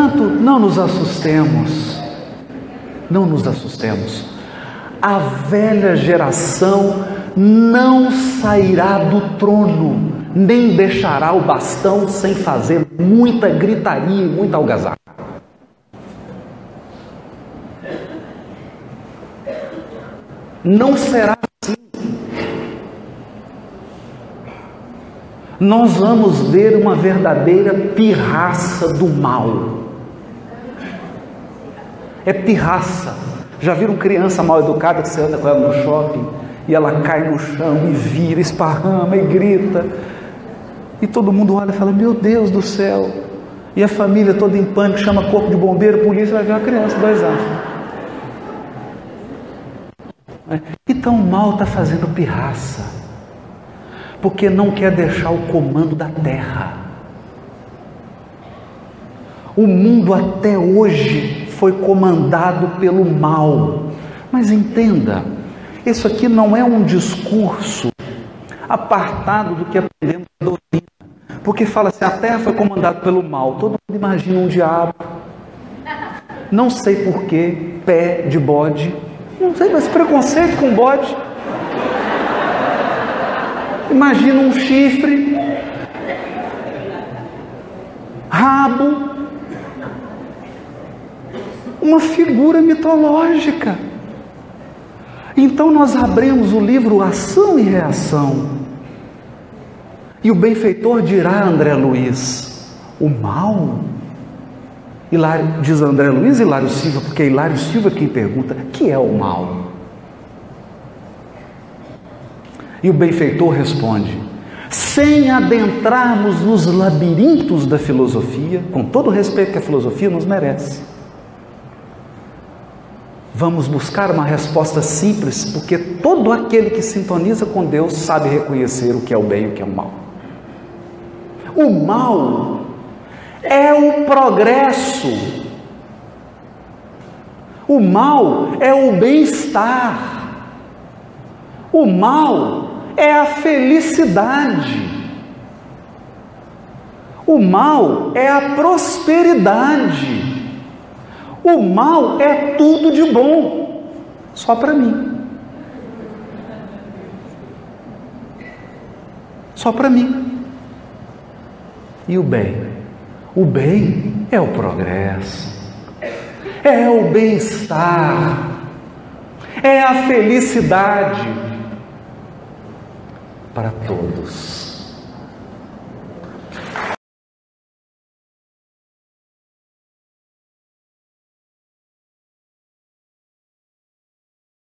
Portanto, não nos assustemos. Não nos assustemos. A velha geração não sairá do trono, nem deixará o bastão sem fazer muita gritaria e muita algazarra. Não será assim. Nós vamos ver uma verdadeira pirraça do mal. É pirraça. Já viram criança mal educada que você anda com ela no shopping e ela cai no chão e vira, esparrama e grita. E todo mundo olha e fala: Meu Deus do céu. E a família toda em pânico chama corpo de bombeiro, polícia, vai ver uma criança, dois anos. Então o mal está fazendo pirraça, porque não quer deixar o comando da terra. O mundo até hoje foi comandado pelo mal. Mas entenda, isso aqui não é um discurso apartado do que aprendemos na doutrina. Porque fala assim, a terra foi comandada pelo mal. Todo mundo imagina um diabo. Não sei porquê, pé de bode. Não sei, mas preconceito com bode. Imagina um chifre, rabo, uma figura mitológica. Então nós abrimos o livro Ação e Reação. E o benfeitor dirá a André Luiz: o mal. Hilário, diz André Luiz e Hilário Silva, porque é Hilário Silva quem pergunta: que é o mal? E o benfeitor responde: sem adentrarmos nos labirintos da filosofia, com todo o respeito que a filosofia nos merece Vamos buscar uma resposta simples, porque todo aquele que sintoniza com Deus sabe reconhecer o que é o bem e o que é o mal. O mal é o progresso, o mal é o bem-estar, o mal é a felicidade, o mal é a prosperidade. O mal é tudo de bom, só para mim. Só para mim. E o bem? O bem é o progresso, é o bem-estar, é a felicidade para todos.